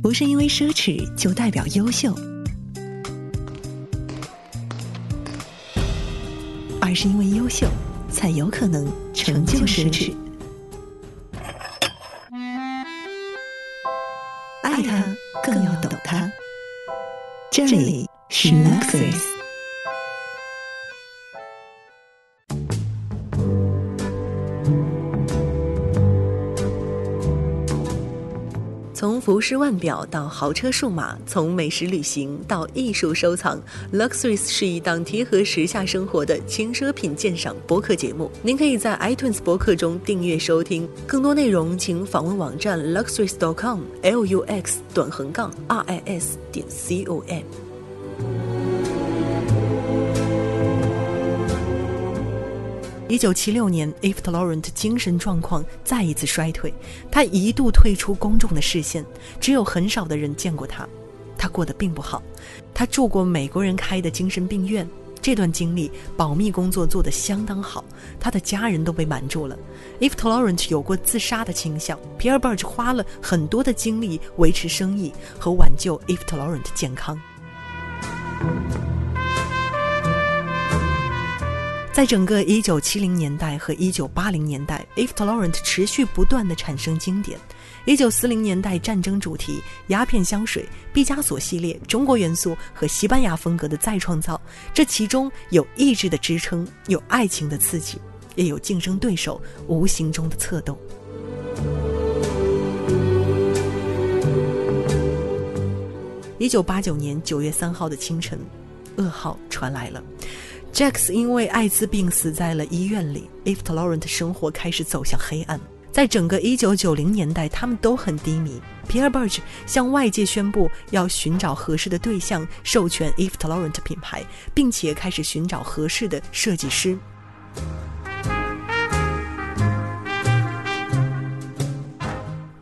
不是因为奢侈就代表优秀，而是因为优秀才有可能成就奢侈。爱他更要懂他。这里是 Luxury。服饰腕表到豪车数码，从美食旅行到艺术收藏，Luxuries 是一档贴合时下生活的轻奢品鉴赏播客节目。您可以在 iTunes 播客中订阅收听，更多内容请访问网站 luxuries.com，l u x 短横杠 r i s 点 c o m。一九七六年，Eve Laurent 精神状况再一次衰退，他一度退出公众的视线，只有很少的人见过他。他过得并不好，他住过美国人开的精神病院，这段经历保密工作做得相当好，他的家人都被瞒住了。Eve Laurent 有过自杀的倾向，Pierre Berge 花了很多的精力维持生意和挽救 Eve Laurent 健康。在整个1970年代和1980年代，Eve Laurent 持续不断的产生经典。1940年代战争主题、鸦片香水、毕加索系列、中国元素和西班牙风格的再创造，这其中有意志的支撑，有爱情的刺激，也有竞争对手无形中的策动。1989年9月3号的清晨，噩耗传来了。Jacks 因为艾滋病死在了医院里，Eve Laurent 生活开始走向黑暗。在整个1990年代，他们都很低迷。Pierre Berge 向外界宣布要寻找合适的对象，授权 Eve Laurent 品牌，并且开始寻找合适的设计师。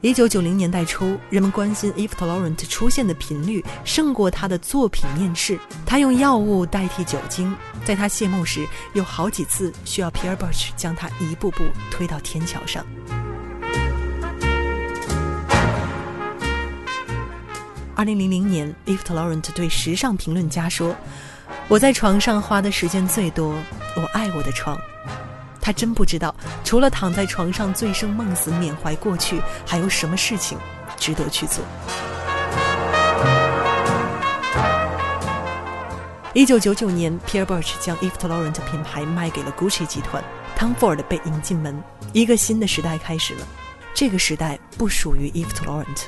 一九九零年代初，人们关心 Eve Laurent 出现的频率胜过他的作品面世。他用药物代替酒精，在他谢幕时，有好几次需要 Pierre Berge 将他一步步推到天桥上。二零零零年，Eve Laurent 对时尚评论家说：“我在床上花的时间最多，我爱我的床。”他真不知道，除了躺在床上醉生梦死缅怀过去，还有什么事情值得去做。一九九九年，Pierre Birch 将 Eve Laurent 品牌卖给了 Gucci 集团，Tom Ford 被引进门，一个新的时代开始了。这个时代不属于 Eve Laurent。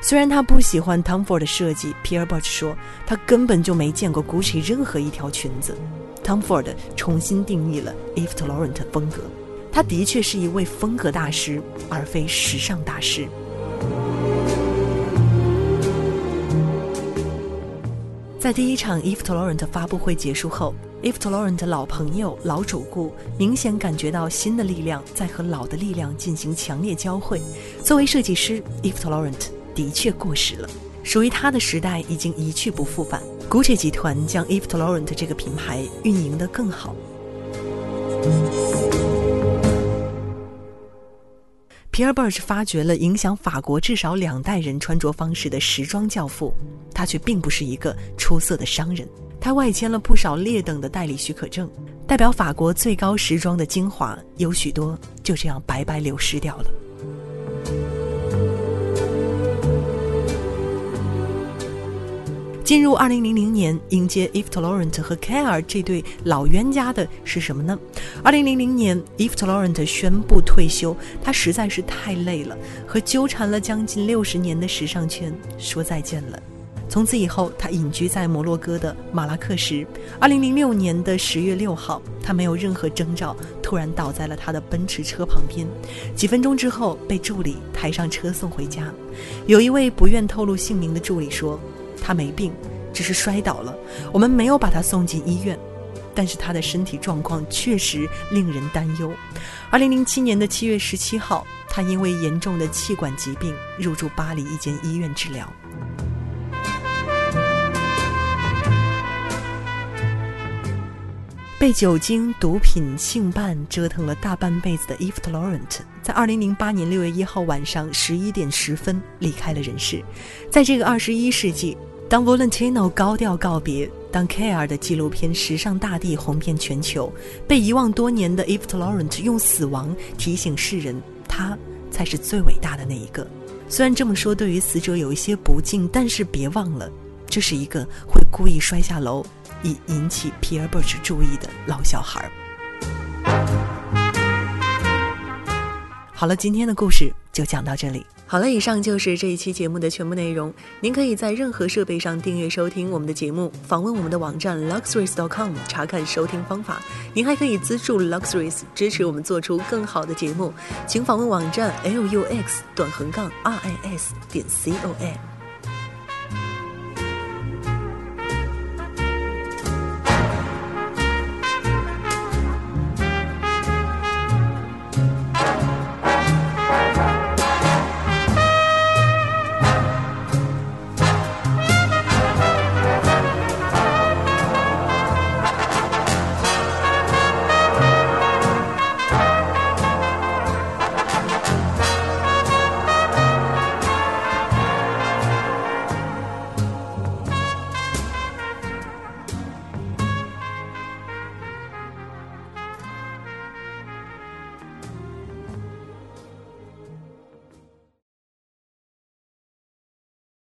虽然他不喜欢 Tom Ford 的设计，Pierre Bosch 说他根本就没见过 Gucci 任何一条裙子。Tom Ford 重新定义了 Eve Laurent 风格，他的确是一位风格大师，而非时尚大师。在第一场 Eve Laurent 发布会结束后，Eve Laurent 老朋友、老主顾明显感觉到新的力量在和老的力量进行强烈交汇。作为设计师，Eve Laurent 的确过时了。属于他的时代已经一去不复返。Gucci 集团将 Eve Laurent 这个品牌运营得更好。皮尔·贝尔什发掘了影响法国至少两代人穿着方式的时装教父，他却并不是一个出色的商人。他外签了不少劣等的代理许可证，代表法国最高时装的精华有许多就这样白白流失掉了。进入二零零零年，迎接 Eve Laurent 和 k a r 这对老冤家的是什么呢？二零零零年，Eve Laurent 宣布退休，他实在是太累了，和纠缠了将近六十年的时尚圈说再见了。从此以后，他隐居在摩洛哥的马拉克什。二零零六年的十月六号，他没有任何征兆，突然倒在了他的奔驰车旁边，几分钟之后被助理抬上车送回家。有一位不愿透露姓名的助理说。他没病，只是摔倒了。我们没有把他送进医院，但是他的身体状况确实令人担忧。二零零七年的七月十七号，他因为严重的气管疾病入住巴黎一间医院治疗。被酒精、毒品、性伴折腾了大半辈子的 Eve Laurent，在二零零八年六月一号晚上十一点十分离开了人世。在这个二十一世纪，当 Valentino 高调告别，当 Care 的纪录片《时尚大地》红遍全球，被遗忘多年的 Eve Laurent 用死亡提醒世人，他才是最伟大的那一个。虽然这么说对于死者有一些不敬，但是别忘了，这是一个会故意摔下楼。以引起皮尔·伯 h 注意的老小孩。好了，今天的故事就讲到这里。好了，以上就是这一期节目的全部内容。您可以在任何设备上订阅收听我们的节目，访问我们的网站 luxuries.com 查看收听方法。您还可以资助 Luxuries，支持我们做出更好的节目，请访问网站 lux 短横杠 ris 点 com。